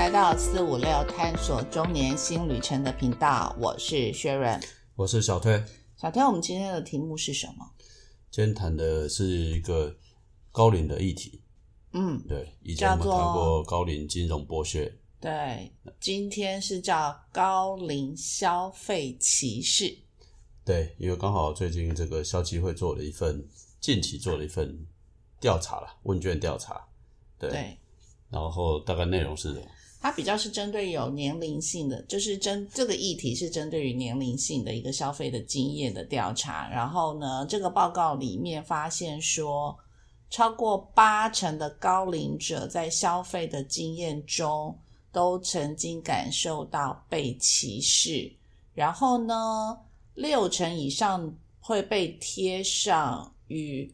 来到四五六探索中年新旅程的频道，我是薛润。我是小推，小推，我们今天的题目是什么？今天谈的是一个高龄的议题。嗯，对，以前我们谈过高龄金融剥削，对，今天是叫高龄消费歧视。对，因为刚好最近这个消基会做了一份，近期做了一份调查了，问卷调查，对，对，然后大概内容是什么？它比较是针对有年龄性的，就是针这个议题是针对于年龄性的一个消费的经验的调查。然后呢，这个报告里面发现说，超过八成的高龄者在消费的经验中都曾经感受到被歧视。然后呢，六成以上会被贴上与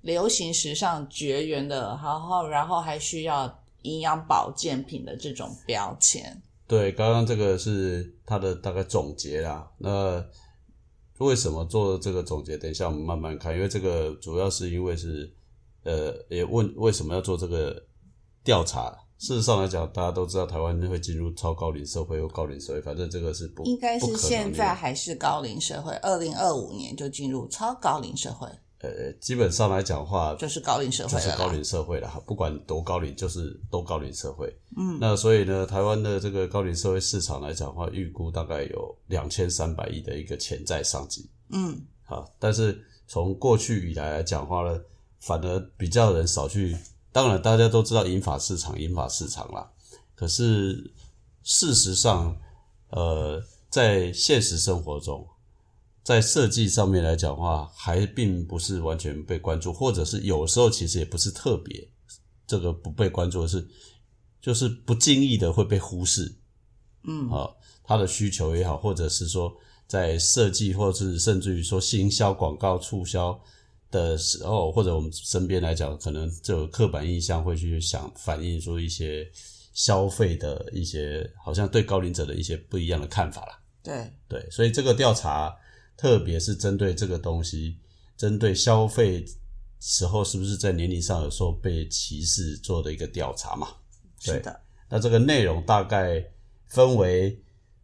流行时尚绝缘的，然后然后还需要营养保健品的这种标签。对，刚刚这个是他的大概总结啦。那为什么做这个总结？等一下我们慢慢看，因为这个主要是因为是呃，也问为什么要做这个调查。事实上来讲，大家都知道台湾会进入超高龄社会或高龄社会，反正这个是不应该是现在还是高龄社会，二零二五年就进入超高龄社会，呃，基本上来讲的话，就是高龄社会了。就是高龄社会了哈，不管多高龄，就是都高龄社会。嗯，那所以呢，台湾的这个高龄社会市场来讲的话，预估大概有两千三百亿的一个潜在商机。嗯，好，但是从过去以来来讲的话呢，反而比较人少去。当然，大家都知道银发市场，银发市场啦。可是事实上，呃，在现实生活中，在设计上面来讲的话，还并不是完全被关注，或者是有时候其实也不是特别这个不被关注的是，就是不经意的会被忽视。嗯啊，他的需求也好，或者是说在设计，或者是甚至于说行销广告促销的时候，或者我们身边来讲，可能就有刻板印象会去想反映出一些消费的一些，好像对高龄者的一些不一样的看法啦。对，对，所以这个调查特别是针对这个东西，针对消费时候是不是在年龄上有时候被歧视做的一个调查嘛？对是的，那这个内容大概分为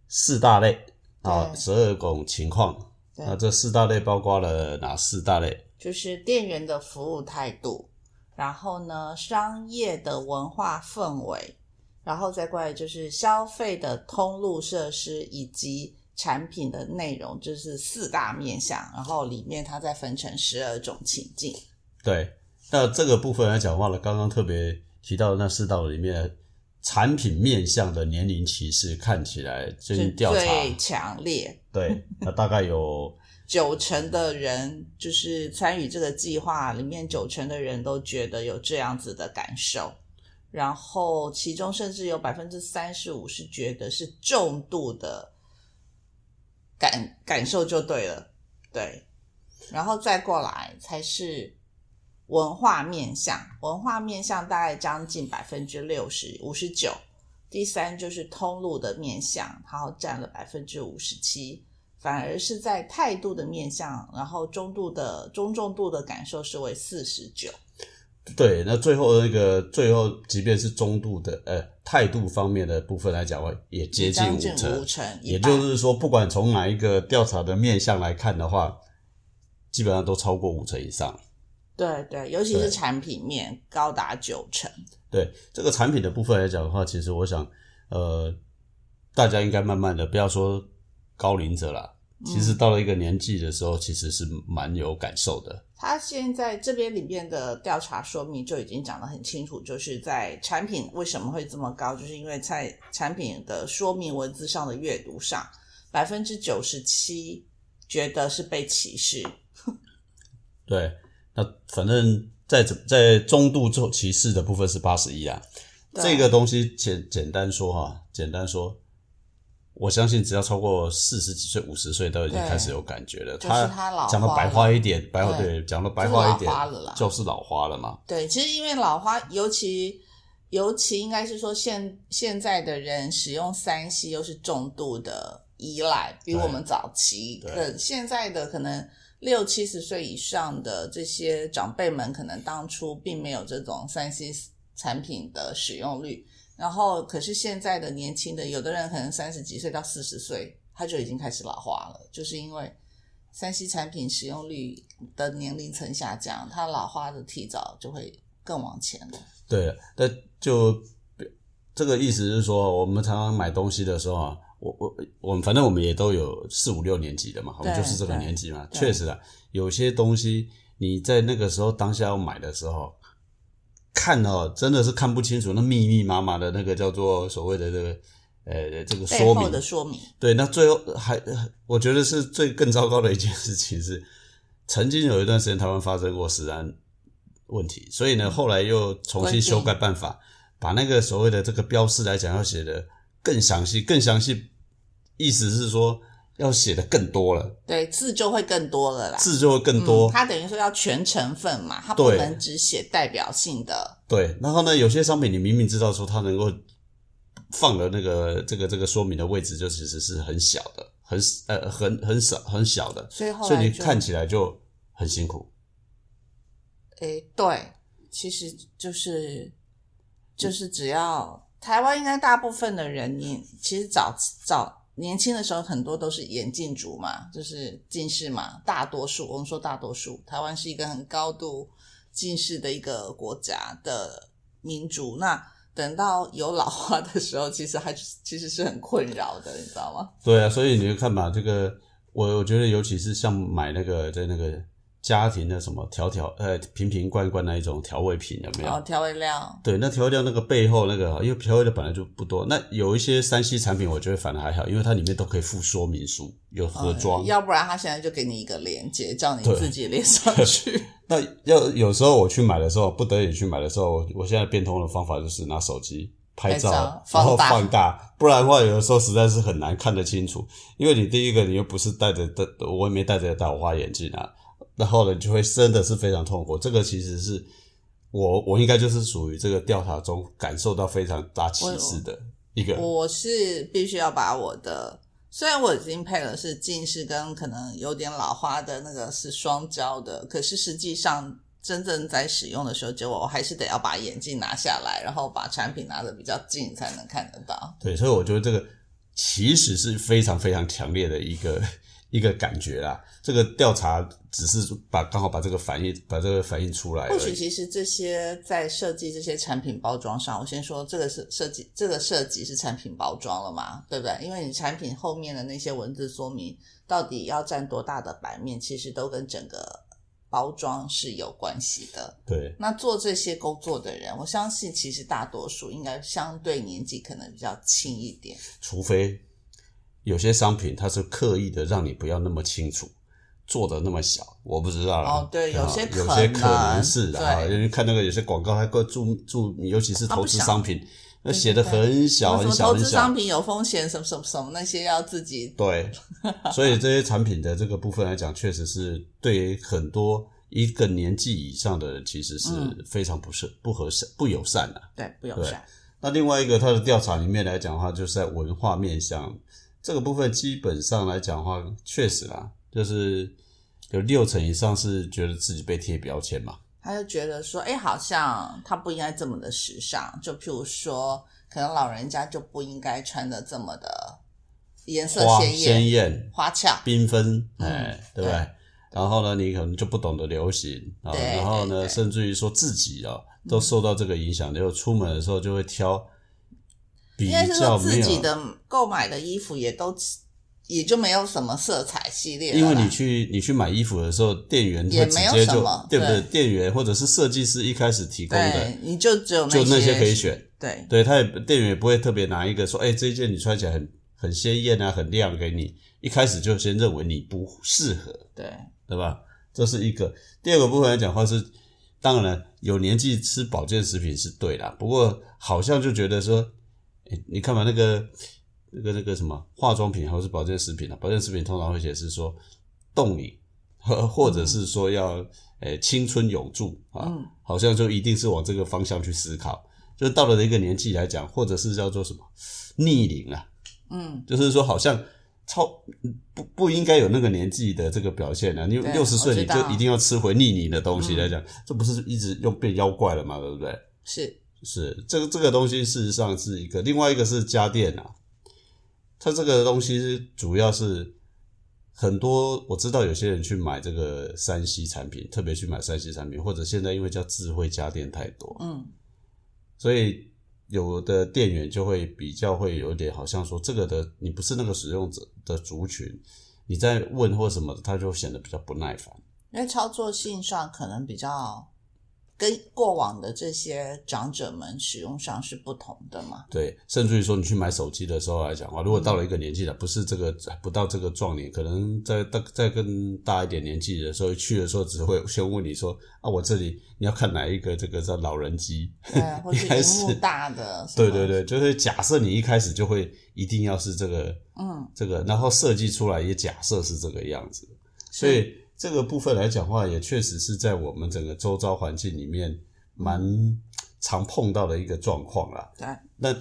四大类啊，十二种情况。那这四大类包括了哪四大类？就是店员的服务态度，然后呢，商业的文化氛围，然后再过来就是消费的通路设施以及产品的内容，就是四大面向。然后里面它再分成十二种情境。对，那这个部分来讲的话呢，刚刚特别提到的那四道里面，产品面向的年龄歧视看起来最是近调查，最强烈，对，那大概有 九成的人就是参与这个计划里面，九成的人都觉得有这样子的感受，然后其中甚至有百分之三十五是觉得是重度的感感受就对了，对，然后再过来才是文化面向，文化面向大概将近百分之六十五十九，第三就是通路的面向，然后占了百分之五十七。反而是在态度的面向，然后中度的中重度的感受是为四十九，对，那最后那个最后，即便是中度的呃态度方面的部分来讲的话，也接近五成，五成，也就是说，不管从哪一个调查的面向来看的话，基本上都超过五成以上。对对，尤其是产品面高达九成，对这个产品的部分来讲的话，其实我想，呃，大家应该慢慢的，不要说高龄者啦，其实到了一个年纪的时候，其实是蛮有感受的。他现在这边里面的调查说明就已经讲得很清楚，就是在产品为什么会这么高，就是因为在产品的说明文字上的阅读上，百分之九十七觉得是被歧视，对，那反正在在中度做歧视的部分是八十一啊。这个东西简简单说哈，简单说，我相信只要超过四十几岁、五十岁都已经开始有感觉了。就是他老讲的白话一点，白话对对，讲的白话一点就是老花了啦就是老花了嘛。对，其实因为老花，尤其尤其应该是说现现在的人使用三 C 又是重度的依赖，比我们早期对可现在的可能六七十岁以上的这些长辈们，可能当初并没有这种三 C 产品的使用率，然后可是现在的年轻的，有的人可能三十几岁到四十岁，他就已经开始老化了，就是因为三 C 产品使用率的年龄层下降，它老化的提早就会更往前了。对，那就这个意思是说，我们常常买东西的时候啊，我我我们反正我们也都有四五六年级的嘛，我们就是这个年纪嘛。确实啊，有些东西你在那个时候当下要买的时候，看哦，真的是看不清楚，那密密麻麻的那个叫做所谓的这个呃这个说明。的说明，对，那最后还我觉得是最更糟糕的一件事情是，曾经有一段时间台湾发生过食安问题，所以呢，后来又重新修改办法，把那个所谓的这个标示来讲要写的更详细，更详细，意思是说要写的更多了，对字就会更多了啦。字就会更多。嗯，它等于说要全成分嘛，它不能只写代表性的。对，然后呢，有些商品你明明知道说它能够放的那个这个这个说明的位置，就其实是很小的，很呃很很少很小的，所以所以你看起来就很辛苦。诶，对，其实就是就是只要台湾应该大部分的人你，其实早早年轻的时候很多都是眼镜族嘛，就是近视嘛，大多数我们说大多数，台湾是一个很高度近视的一个国家的民族，那等到有老化的时候，其实还其实是很困扰的，你知道吗？对啊，所以你就看吧，这个我我觉得尤其是像买那个在那个家庭的什么调调呃瓶瓶罐罐那一种调味品有没有？然后调味料，对，那调味料那个背后那个，因为调味料本来就不多，那有一些山西产品，我觉得反而还好，因为它里面都可以附说明书，有盒装。呃要不然他现在就给你一个链接，叫你自己连上去。那要有时候我去买的时候，不得已去买的时候，我我现在变通的方法就是拿手机拍照，然后放大放大，不然的话，有的时候实在是很难看得清楚。因为你第一个，你又不是戴着的，我也没戴着大花眼镜啊，然后呢，就会真的是非常痛苦。这个其实是我我应该就是属于这个调查中感受到非常大启示的一个。我是必须要把我的，虽然我已经配了是近视跟可能有点老花的那个是双焦的，可是实际上真正在使用的时候，结果我还是得要把眼镜拿下来，然后把产品拿得比较近才能看得到。对，所以我觉得这个其实是非常非常强烈的一个一个感觉啦。这个调查只是把刚好把这个反应把这个反映出来或许。其实这些在设计这些产品包装上，我先说这个是设计，这个设计是产品包装了嘛，对不对？因为你产品后面的那些文字说明到底要占多大的版面，其实都跟整个包装是有关系的。对那做这些工作的人，我相信其实大多数应该相对年纪可能比较轻一点。除非有些商品它是刻意的让你不要那么清楚。做的那么小，我不知道啦。哦对啊有些有些可可能能是的啊，因为看那个有些广告，它会注注，尤其是投资商品，那写的很小很小很小。投资商。品有风险，什么什么什么那些要自己对，所以这些产品的这个部分来讲，确实是对于很多一个年纪以上的人，其实是嗯。非常不是不合适、不友善的、对不友善。那另外一个，它的调查里面来讲的话，就是在文化面向这个部分，基本上来讲的话，确实啦，就是有六成以上是觉得自己被贴标签嘛。他就觉得说，哎，好像他不应该这么的时尚。就譬如说，可能老人家就不应该穿的这么的颜色鲜艳鲜艳、花俏。缤纷，嗯哎，对不对对？然后呢，你可能就不懂得流行啊，然后呢，甚至于说自己啊，都受到这个影响，就出门的时候就会挑比应该是说自己的购买的衣服也都也就没有什么色彩系列了，因为你去你去买衣服的时候，店员也没有什么对不对？店员或者是设计师一开始提供的，，你就只有就那些些可以选。对对，他也店员也不会特别拿一个说，哎，这一件你穿起来很很鲜艳啊，很亮给你，一开始就先认为你不适合，对对吧？这是一个。第二个部分来讲的话是，当然有年纪吃保健食品是对啦，不过好像就觉得说，诶你看嘛，那个那个那个什么化妆品或是保健食品啊，保健食品通常会写是说冻龄，或或者是说要诶青春永驻啊，嗯好像就一定是往这个方向去思考。就到了一个年纪来讲，或者是叫做什么逆龄啊，嗯，就是说好像超不不应该有那个年纪的这个表现啊！你六十岁你就一定要吃回逆龄的东西嗯来讲，这不是一直又变妖怪了嘛？对不对？是是这个这个东西，事实上是一个，另外一个是家电啊，它这个东西主要是很多我知道有些人去买这个三 C 产品，特别去买三 C 产品，或者现在因为叫智慧家电太多，嗯，所以有的店员就会比较会有点好像说这个的你不是那个使用者的族群，你在问或什么的，他就显得比较不耐烦。因为操作性上可能比较跟过往的这些长者们使用上是不同的嘛。对，甚至于说你去买手机的时候来讲话，如果到了一个年纪了，不是这个不到这个壮年，可能在大再更大一点年纪的时候，去的时候只会先问你说啊，我这里你要看哪一个这个叫老人机，对，或是一开始荧幕大的，对对，对，就是假设你一开始就会一定要是这个嗯，这个，然后设计出来也假设是这个样子，所以这个部分来讲话，也确实是在我们整个周遭环境里面蛮常碰到的一个状况啦。对，那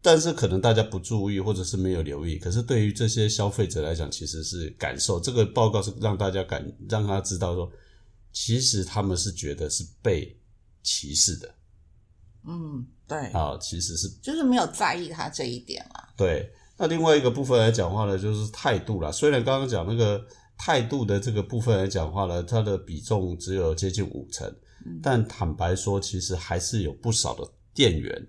但是可能大家不注意，或者是没有留意，可是对于这些消费者来讲，其实是感受。这个报告是让大家感让他知道说，其实他们是觉得是被歧视的嗯，对，啊，其实是就是没有在意他这一点啦。对。那另外一个部分来讲话呢，就是态度啦。虽然刚刚讲那个态度的这个部分来讲话呢，它的比重只有接近五成，但坦白说，其实还是有不少的店员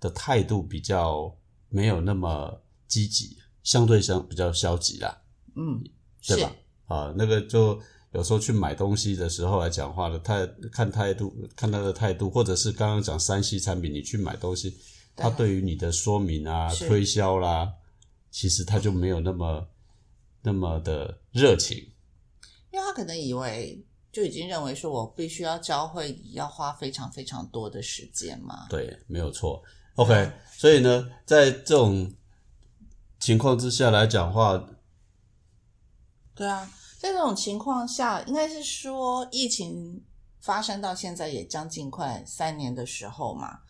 的态度比较没有那么积极，相对相比较消极啦，嗯，对吧？啊，那个就有时候去买东西的时候来讲话呢，态看态度，看他的态度，或者是刚刚讲三 C 产品，你去买东西，他对。于你的说明啊、推销啦，其实他就没有那么那么的热情。因为他可能以为就已经认为说我必须要教会你要花非常非常多的时间嘛。对，没有错。OK，所以呢，在这种情况之下来讲话，对啊，在这种情况下，应该是说疫情发生到现在也将近快三年的时候嘛。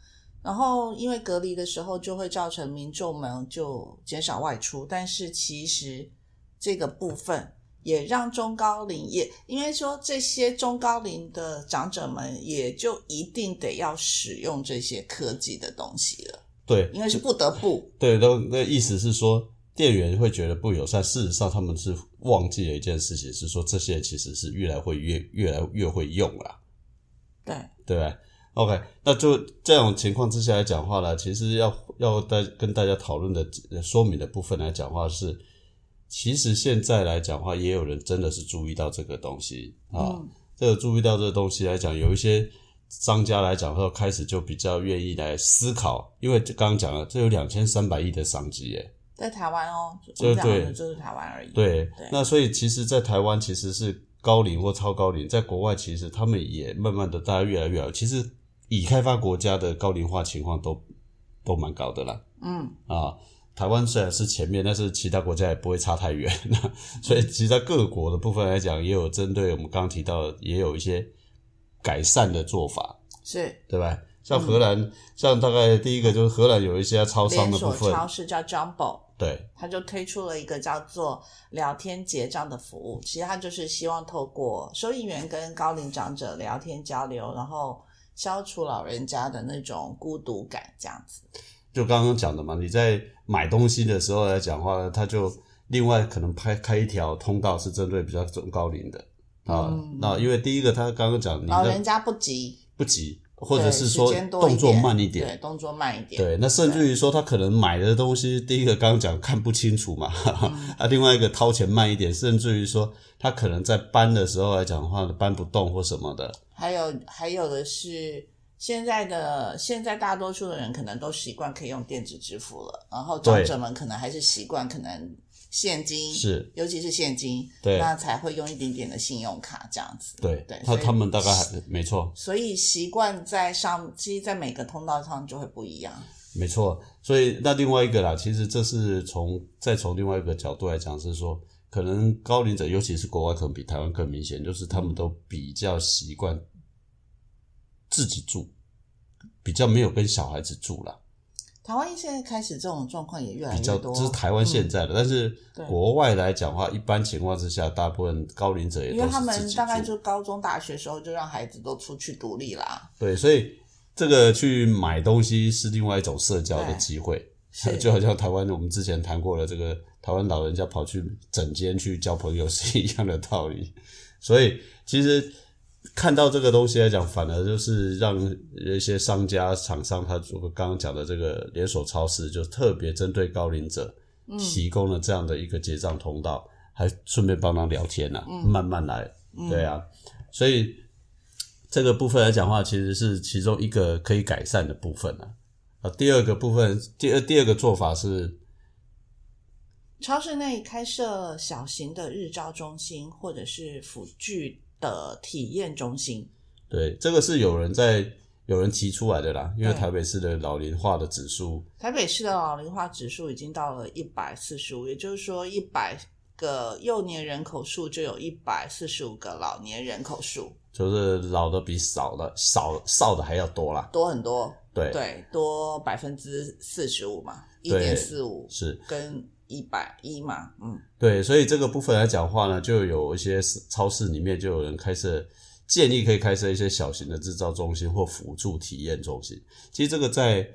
然后因为隔离的时候，就会造成民众们就减少外出，但是其实这个部分也让中高龄也因为说这些中高龄的长者们，也就一定得要使用这些科技的东西了，对，因为是不得不。对，都那意思是说，店员会觉得不友善。事实上，他们是忘记了一件事情，是说这些人其实是越来会越越来越会用啦，对，对吧？OK，那就这种情况之下来讲话呢，其实要要大跟大家讨论的呃说明的部分来讲话是，其实现在来讲话，也有人真的是注意到这个东西啊。嗯这个注意到这个东西来讲，有一些商家来讲，说开始就比较愿意来思考，因为就刚刚讲了，这有两千三百亿的商机耶。在台湾哦，对我讲的对就是台湾而已。对，对那所以其实，在台湾其实是高龄或超高龄，在国外其实他们也慢慢的大家越来越好。其实已开发国家的高龄化情况都都蛮高的啦。嗯，啊，台湾虽然是前面，但是其他国家也不会差太远。所以其实在各国的部分来讲，也有针对我们刚刚提到的，也有一些改善的做法，是对吧？像荷兰，像大概第一个就是荷兰有一些超商的部分，超市叫 Jumbo，对他就推出了一个叫做聊天结账的服务。其实它就是希望透过收银员跟高龄长者聊天交流，然后消除老人家的那种孤独感，这样子。就刚刚讲的嘛，你在买东西的时候来讲话，他就另外可能开开一条通道是针对比较中高龄的。啊。嗯。那因为第一个他刚刚讲你的老人家不急，不急，或者是说动作慢一点，对，动作慢一点。对，那甚至于说他可能买的东西，第一个刚刚讲看不清楚嘛，嗯。啊，另外一个掏钱慢一点，甚至于说他可能在搬的时候来讲的话，搬不动或什么的，还有还有的是，现在的现在大多数的人可能都习惯可以用电子支付了，然后长者们可能还是习惯可能现金，是尤其是现金，对那才会用一点点的信用卡这样子。对，对，他他们大概还没错，所以习惯在上，其实在每个通道上就会不一样。没错，所以那另外一个啦，其实这是从再从另外一个角度来讲，是说可能高龄者，尤其是国外，可能比台湾更明显，就是他们都比较习惯自己住，比较没有跟小孩子住了。台湾现在开始这种状况也越来比较越多，这是台湾现在的，但是对国外来讲的话，一般情况之下，大部分高龄者也都因为他们大概就高中、大学时候就让孩子都出去独立啦。对，所以这个去买东西是另外一种社交的机会，就好像台湾我们之前谈过了，这个台湾老人家跑去整间去交朋友是一样的道理。所以其实看到这个东西来讲，反而就是让一些商家、厂商，他如果刚刚讲的这个连锁超市，就特别针对高龄者提供了这样的一个结账通道，还顺便帮他聊天呢、慢慢来，对啊，所以这个部分来讲的话，其实是其中一个可以改善的部分啊。啊，第二个部分，第二第二个做法是，超市内开设小型的日照中心，或者是辅具的体验中心。对，这个是有人在有人提出来的啦，因为台北市的老龄化的指数，台北市的老龄化指数已经到了一百四十五，也就是说，一百个幼年人口数就有一百四十五个老年人口数，就是老的比少的少少的还要多啦。多很多。对，对，多百分之四十五嘛，一对点四五是，跟一百一嘛，嗯，对，所以这个部分来讲话呢，就有一些超市里面就有人开设建议可以开设一些小型的制造中心或辅助体验中心。其实这个在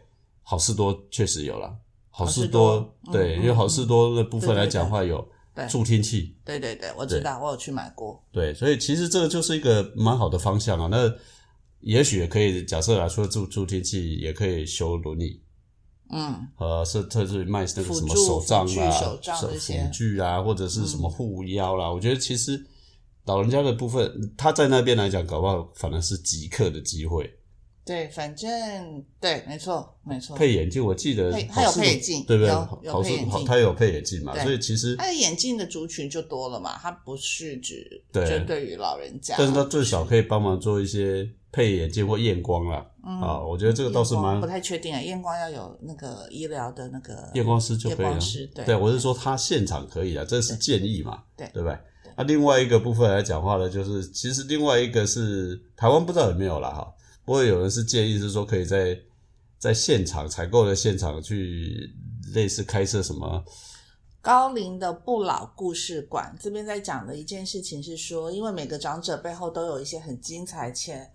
好事多确实有了，好事多对，嗯因为好事多的部分来讲话有对助听器，对对对，我知道，我有去买过，对，所以其实这个就是一个蛮好的方向啊。那也许也可以假设来说，助助听器也可以修轮椅，嗯，呃，是特是卖那个什么手杖啊、手杖这些嗯辅具啊，或者是什么护腰啦。我觉得其实老人家的部分，他在那边来讲，搞不好反而是即刻的机会。对，反正对，没错，没错，配眼镜，我记得配他有配眼镜对不对？好事配眼镜好他有配眼镜嘛，所以其实他的眼镜的族群就多了嘛，他不是只对针对于老人家，但是他最少可以帮忙做一些配眼镜或验光啦。啊，我觉得这个倒是蛮不太确定啊，验光要有那个医疗的那个验光师就可以了验光师。对对，我是说他现场可以啊，这是建议嘛，对对不对？那另外一个部分来讲话呢，就是其实另外一个是台湾不知道有没有了哈，不过有人是建议是说可以在在现场采购的现场去类似开设什么高龄的不老故事馆这边在讲的一件事情是说，因为每个长者背后都有一些很精彩且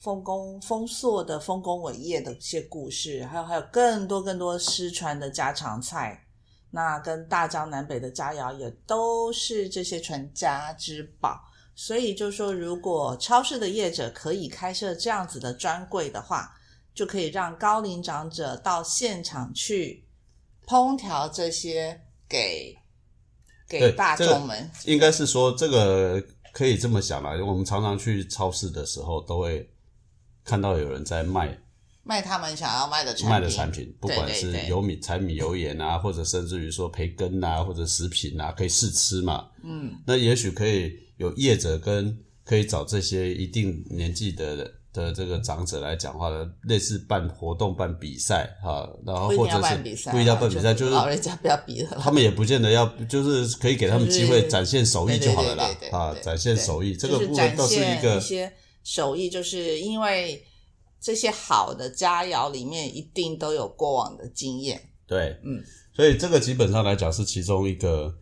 丰功丰硕的丰功伟业的一些故事，还有还有更多更多失传的家常菜。那跟大江南北的佳肴也都是这些传家之宝。所以就说，如果超市的业者可以开设这样子的专柜的话，就可以让高龄长者到现场去烹调这些给给对大这个众们。应该是说这个可以这么想啦，我们常常去超市的时候都会看到有人在卖卖他们想要卖的产品，卖的产品，不管是油米、柴米油盐啊，或者甚至于说培根啊，或者食品啊，可以试吃嘛。嗯，那也许可以有业者跟可以找这些一定年纪的的这个长者来讲话的，类似办活动、办比赛啊，然后或者是不一定要办比赛，就是老人家不要比了。他们也不见得要，就是可以给他们机会展现手艺就好了啦啊，展现手艺这个就是部分倒是一个手艺，就是因为这些好的佳肴里面一定都有过往的经验。对，嗯，所以这个基本上来讲是其中一个，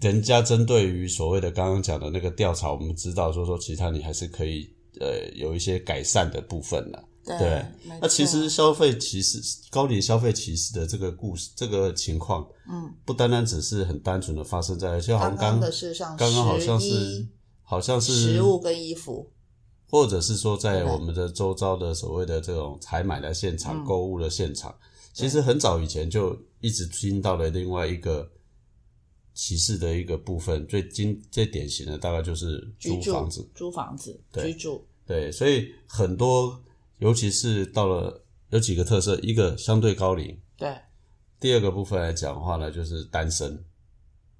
人家针对于所谓的刚刚讲的那个调查，我们知道说说其他你还是可以呃有一些改善的部分了。对，对那其实消费歧视、高龄消费歧视的这个故事、这个情况，嗯，不单单只是很单纯的发生在，就好像刚刚刚的是像刚刚好像是好像是食物跟衣服，或者是说在我们的周遭的所谓的这种采买的现场、嗯。购物的现场，其实很早以前就一直听到了另外一个歧视的一个部分，最经最典型的大概就是租房子，租房子居住，对，所以很多尤其是到了有几个特色，一个相对高龄，对，第二个部分来讲的话呢，就是单身。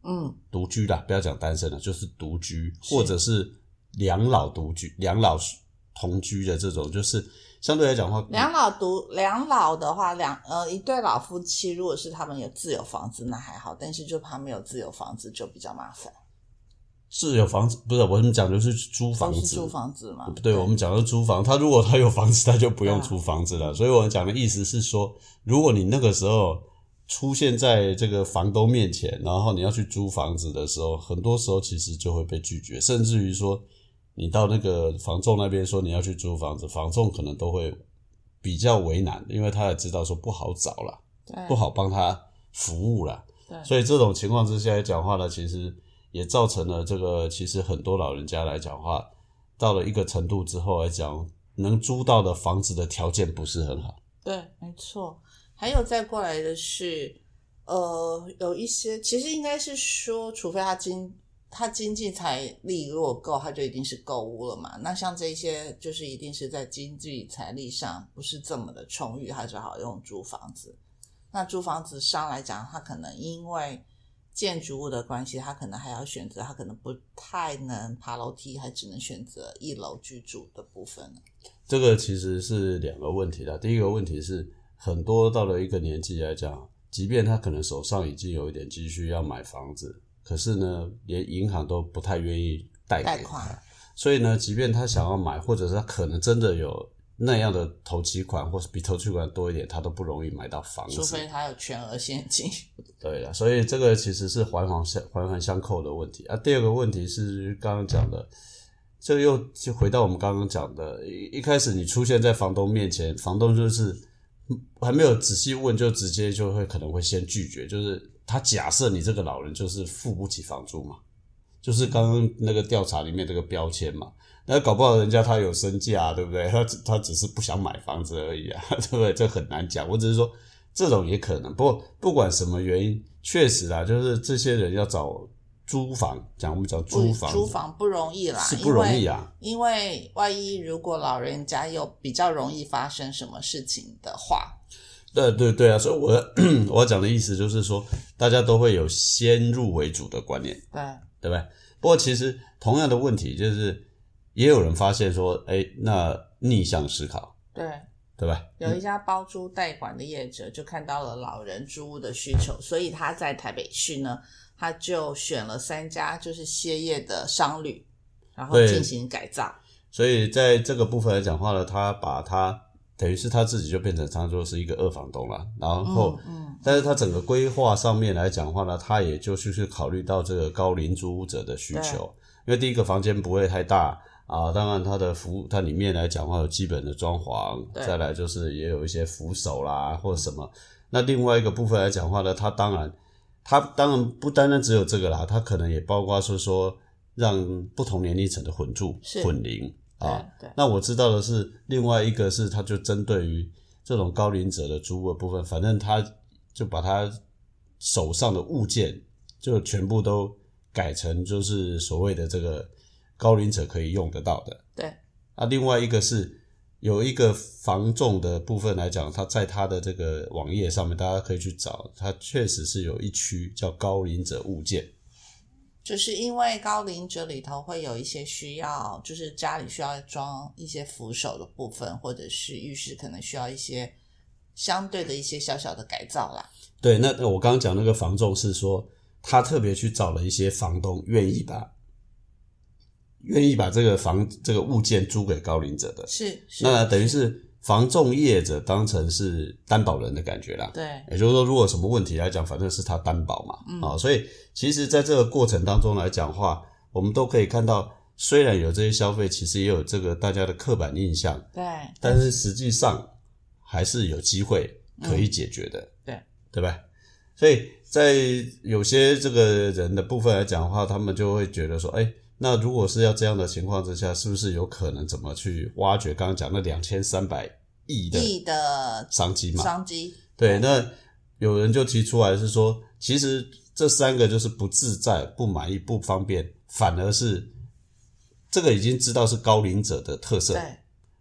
嗯，独居啦，不要讲单身了，就是独居或者是两老独居、两老同居的这种，就是相对来讲的话，两老独两老的话，两呃一对老夫妻，如果是他们有自有房子，那还好；但是就怕没有自有房子，就比较麻烦。自有房子，不是我们讲就是租房子，租房子嘛？对，我们讲的是租房，他如果他有房子，他就不用租房子了。所以我们讲的意思是说，如果你那个时候出现在这个房东面前，然后你要去租房子的时候，很多时候其实就会被拒绝，甚至于说你到那个房仲那边说你要去租房子，房仲可能都会比较为难，因为他也知道说不好找了，对，不好帮他服务了，对，所以这种情况之下来讲话呢，其实也造成了这个，其实很多老人家来讲话，到了一个程度之后来讲，能租到的房子的条件不是很好。对，没错。还有再过来的是，呃，有一些其实应该是说，除非他经他经济财力如果够，他就一定是购物了嘛。那像这些，就是一定是在经济财力上不是这么的充裕，他只好用租房子。那租房子上来讲，他可能因为建筑物的关系，他可能还要选择，他可能不太能爬楼梯，还只能选择一楼居住的部分。这个其实是两个问题啦。第一个问题是，很多到了一个年纪来讲，即便他可能手上已经有一点积蓄要买房子，可是呢，连银行都不太愿意贷。贷款所以呢，即便他想要买，或者是他可能真的有那样的头期款，或是比头期款多一点，他都不容易买到房子。除非他有全额现金。对了，所以这个其实是环环相环环相扣的问题啊。第二个问题是刚刚讲的，这又就回到我们刚刚讲的，一一开始你出现在房东面前，房东就是嗯还没有仔细问，就直接就会可能会先拒绝，就是他假设你这个老人就是付不起房租嘛，就是刚刚那个调查里面这个标签嘛。那搞不好人家他有身价，对不对？他他只是不想买房子而已啊，对不对？这很难讲。我只是说这种也可能。不过不管什么原因，确实啊，就是这些人要找租房，讲我们讲租房，租房不容易啦，是不容易啊。因。因为万一如果老人家有比较容易发生什么事情的话，对对对啊，所以我 我要讲的意思就是说，大家都会有先入为主的观念，对对不对？不过其实同样的问题就是。也有人发现说，哎，那逆向思考，对对吧？有一家包租代管的业者就看到了老人租屋的需求，所以他在台北市呢，他就选了三家就是歇业的商旅，然后对进行改造。所以在这个部分来讲话呢，他把他等于是他自己就变成当做是一个二房东了，然后，嗯，但是他整个规划上面来讲话呢，他也就是去考虑到这个高龄租屋者的需求，因为第一个房间不会太大。啊，当然，它的服务，它里面来讲话有基本的装潢，对再来就是也有一些扶手啦或者什么。那另外一个部分来讲话呢，它当然，它当然不单单只有这个啦，它可能也包括说说让不同年龄层的混住混龄啊。那我知道的是，另外一个是，它就针对于这种高龄者的租屋的部分，反正他就把他手上的物件就全部都改成就是所谓的这个高龄者可以用得到的。对啊，另外一个是有一个防重的部分来讲，它在它的这个网页上面，大家可以去找，它确实是有一区叫高龄者物件。就是因为高龄者里头会有一些需要，就是家里需要装一些扶手的部分，或者是浴室可能需要一些相对的一些小小的改造啦。对，那那我刚刚讲那个房仲是说，他特别去找了一些房东愿意把愿意把这个房这个物件租给高龄者的，是是，那等于是房仲业者当成是担保人的感觉啦。对。也就是说，如果什么问题来讲，反正是他担保嘛，嗯。啊、所以其实在这个过程当中来讲话，我们都可以看到，虽然有这些消费，其实也有这个大家的刻板印象，对。但是实际上还是有机会可以解决的，嗯。对。对吧？所以在有些这个人的部分来讲的话，他们就会觉得说，哎，那如果是要这样的情况之下，是不是有可能怎么去挖掘刚刚讲那两千三百亿的商机嘛？商机，对，那有人就提出来是说，其实这三个就是不自在、不满意、不方便，反而是这个已经知道是高龄者的特色。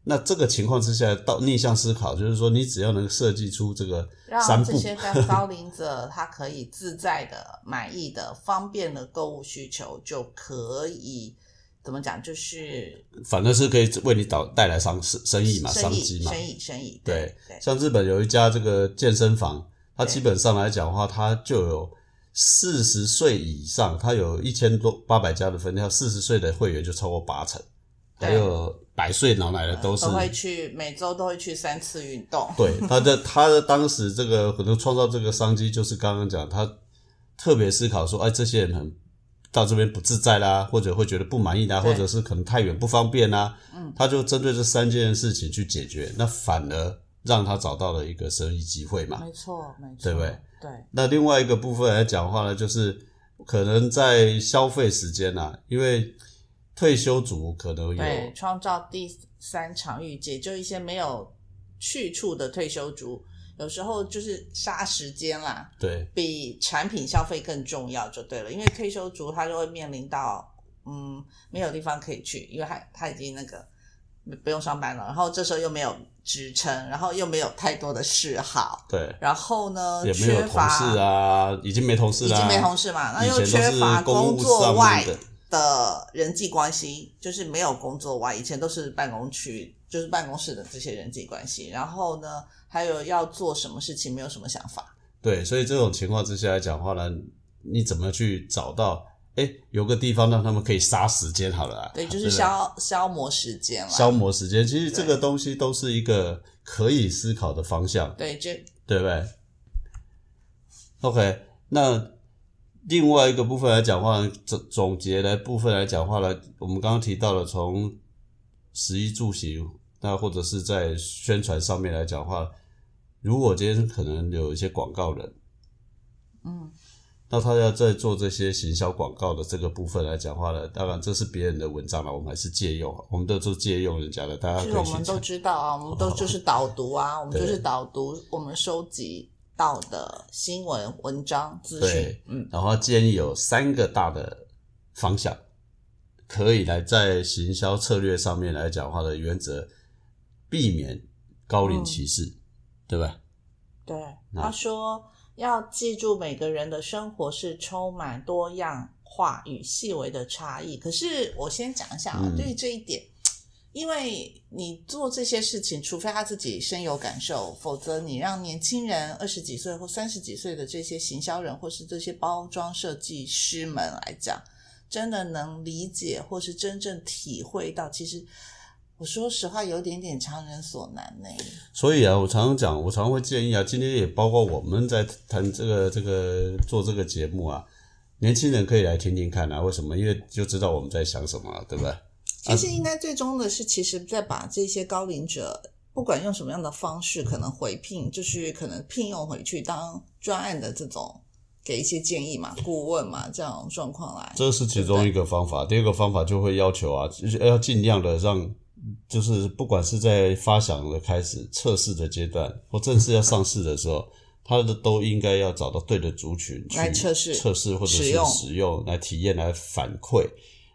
对，那这个情况之下，到逆向思考，就是说，你只要能设计出这个三让这些高龄者他可以自在的、满意的、方便的购物需求，就可以怎么讲？就是反正是可以为你导带来商生生意嘛，商机嘛。生意、生意。对对，像日本有一家这个健身房，它基本上来讲的话，它就有四十岁以上，它有一千多八百家的分店，四十岁的会员就超过八成，对还有百岁老奶奶都是都会去，每周都会去三次运动。对，他的他的当时这个可能创造这个商机，就是刚刚讲，他特别思考说，哎，这些人很到这边不自在啦，或者会觉得不满意啦，或者是可能太远不方便啦，嗯，他就针对这三件事情去解决，那反而让他找到了一个生意机会嘛。没错，没错，对不对？对，那另外一个部分来讲的话呢，就是可能在消费时间啊，因为退休族可能有对，创造第三场域，解救一些没有去处的退休族，有时候就是杀时间啦，对。比产品消费更重要就对了。因为退休族他就会面临到，嗯，没有地方可以去，因为他他已经那个不用上班了，然后这时候又没有职称，然后又没有太多的嗜好，对，然后呢，也没有同缺乏事啊，已经没同事了，已经没同事嘛，那又缺乏工作外面的，人际关系，就是没有工作外，以前都是办公区，就是办公室的这些人际关系。然后呢，还有要做什么事情，没有什么想法。对，所以这种情况之下来讲话呢，你怎么去找到？哎，有个地方让他们可以杀时间好了啊，对，就是消消磨时间了。消磨时间。其实这个东西都是一个可以思考的方向，对，这对不对？OK，那另外一个部分来讲话，总总结的部分来讲话呢，我们刚刚提到了从食衣住行，那或者是在宣传上面来讲话，如果今天可能有一些广告人，嗯，那他要在做这些行销广告的这个部分来讲话呢，当然这是别人的文章了，我们还是借用，我们都是借用人家的，大家其实我们都知道啊，我们都就是导读啊，我们就是导读我们收集到的新闻文章资讯。嗯，然后建议有三个大的方向，可以来在行销策略上面来讲话的原则，避免高龄歧视，对吧？对，他说要记住每个人的生活是充满多样化与细微的差异。可是我先讲一下啊、嗯对于这一点，因为你做这些事情，除非他自己深有感受，否则你让年轻人二十几岁或三十几岁的这些行销人或是这些包装设计师们来讲，真的能理解或是真正体会到，其实我说实话，有点点强人所难呢、所以啊，我常常讲，我常会建议啊，今天也包括我们在谈这个这个做这个节目啊，年轻人可以来听听看啊，为什么？因为就知道我们在想什么，对不对？其实应该最终的是，其实在把这些高龄者，不管用什么样的方式，可能回聘，就是可能聘用回去当专案的这种，给一些建议嘛、顾问嘛，这样状况来。这是其中一个方法。第二个方法就会要求啊，就是要尽量的让，就是不管是在发想的开始、测试的阶段，或正式要上市的时候，它的都应该要找到对的族群去来测试测试或者是使用使用来体验、来反馈，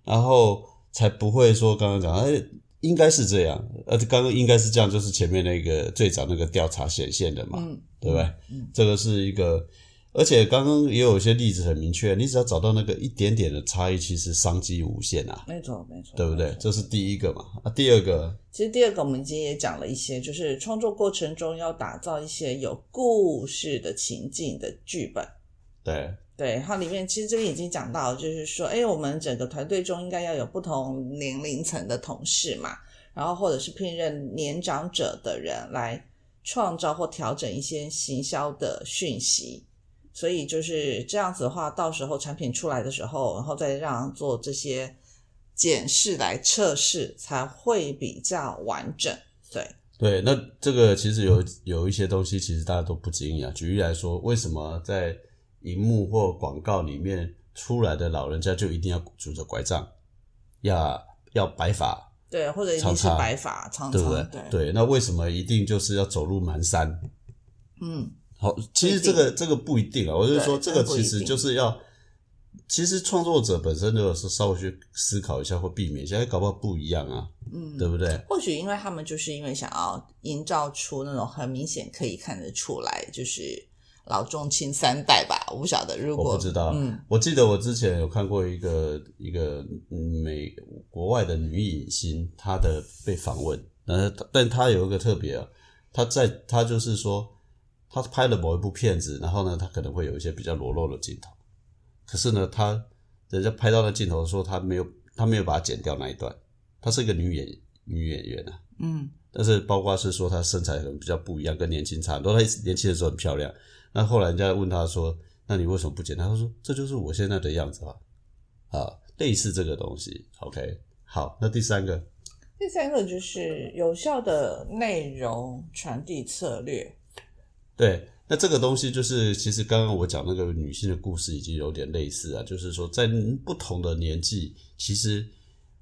然后才不会说刚刚讲，哎，应该是这样，呃，刚刚应该是这样，就是前面那个最早那个调查显现的嘛，嗯，对不对？嗯这个是一个，而且刚刚也有一些例子很明确，你只要找到那个一点点的差异，其实商机无限啊，没错，没错，对不对这是第一个嘛。啊，第二个，其实第二个我们今天也讲了一些，就是创作过程中要打造一些有故事的情境的剧本。对对，它里面其实这边已经讲到，就是说，哎，我们整个团队中应该要有不同年龄层的同事嘛，然后或者是聘任年长者的人来创造或调整一些行销的讯息。所以就是这样子的话，到时候产品出来的时候，然后再让做这些检视来测试，才会比较完整。对，对，那这个其实有有一些东西，其实大家都不经意啊。举例来说，为什么在荧幕或广告里面出来的老人家就一定要拄着拐杖，要要白发，对，或者一定是白发长对不对长，？对，对，那为什么一定就是要走路蹒跚？嗯，好，其实这个这个不一定啊，我就是说，对这个其实就是要，其实创作者本身如果是稍微去思考一下或避免一下，哎搞不好不一样啊，嗯，对不对？或许因为他们就是因为想要营造出那种很明显可以看得出来，就是老中青三代吧，我不晓得。如果我不知道，嗯，我记得我之前有看过一个一个嗯美国外的女影星，她的被访问，呃，但她有一个特别啊，她在她就是说，她拍了某一部片子，然后呢，她可能会有一些比较裸露的镜头，可是呢，她人家拍到那镜头说她没有，她没有把它剪掉那一段，她是一个女演女演员啊，嗯。但是包括是说她身材可能比较不一样，跟年轻差很多。她年轻的时候很漂亮，那后来人家问他说：“那你为什么不剪？”他说：“这就是我现在的样子啊。”啊，类似这个东西。OK，好，那第三个，第第三个就是有效的内容传递策略。对，那这个东西就是，其实刚刚我讲那个女性的故事已经有点类似啊，就是说在不同的年纪，其实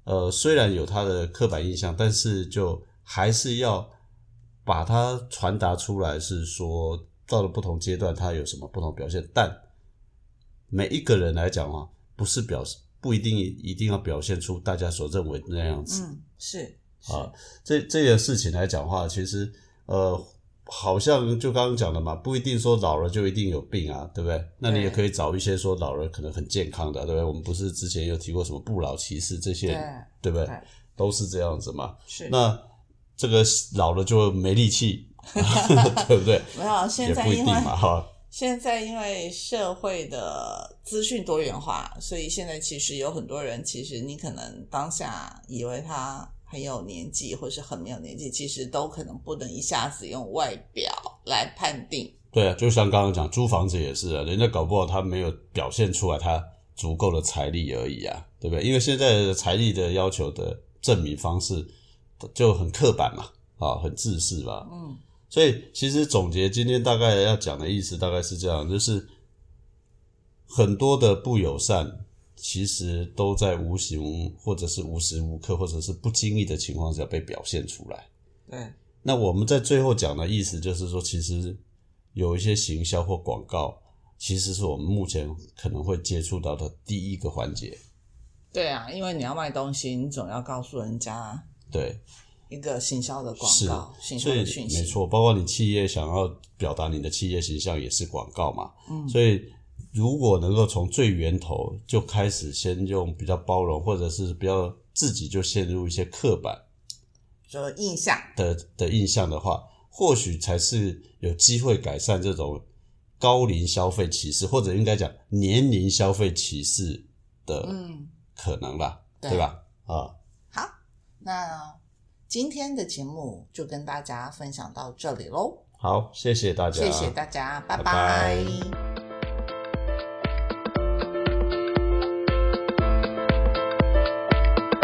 呃虽然有她的刻板印象，但是就还是要把它传达出来，是说到了不同阶段，他有什么不同表现，但每一个人来讲啊，不是表示不一定一定要表现出大家所认为的那样子。嗯，是是啊这这件事情来讲的话，其实呃，好像就刚刚讲的嘛，不一定说老了就一定有病啊，对不对？那你也可以找一些说老了可能很健康的，对不对？我们不是之前有提过什么不老骑士这些，对对不对？对都是这样子嘛。是。那这个老了就没力气，对不对？没有，现在因为。现在因为社会的资讯多元化，所以现在其实有很多人，其实你可能当下以为他很有年纪，或是很没有年纪，其实都可能不能一下子用外表来判定。对啊，就像刚刚讲租房子也是啊，人家搞不好他没有表现出来他足够的财力而已啊，对不对？因为现在的财力的要求的证明方式就很刻板嘛，啊，很自私吧。嗯，所以其实总结今天大概要讲的意思大概是这样，就是很多的不友善，其实都在无形或者是无时无刻或者是不经意的情况下被表现出来。对，那我们在最后讲的意思就是说，其实有一些行销或广告，其实是我们目前可能会接触到的第一个环节。对啊，因为你要卖东西，你总要告诉人家对，一个行销的广告、行销所以的讯息。没错，包括你企业想要表达你的企业形象，也是广告嘛。嗯，所以如果能够从最源头就开始，先用比较包容，或者是比较自己就陷入一些刻板说印象，的的印象的话，或许才是有机会改善这种高龄消费歧视，或者应该讲年龄消费歧视的嗯，可能啦，对对吧？啊，好，那今天的节目就跟大家分享到这里喽，好，谢谢大家，谢谢大家，拜拜。拜拜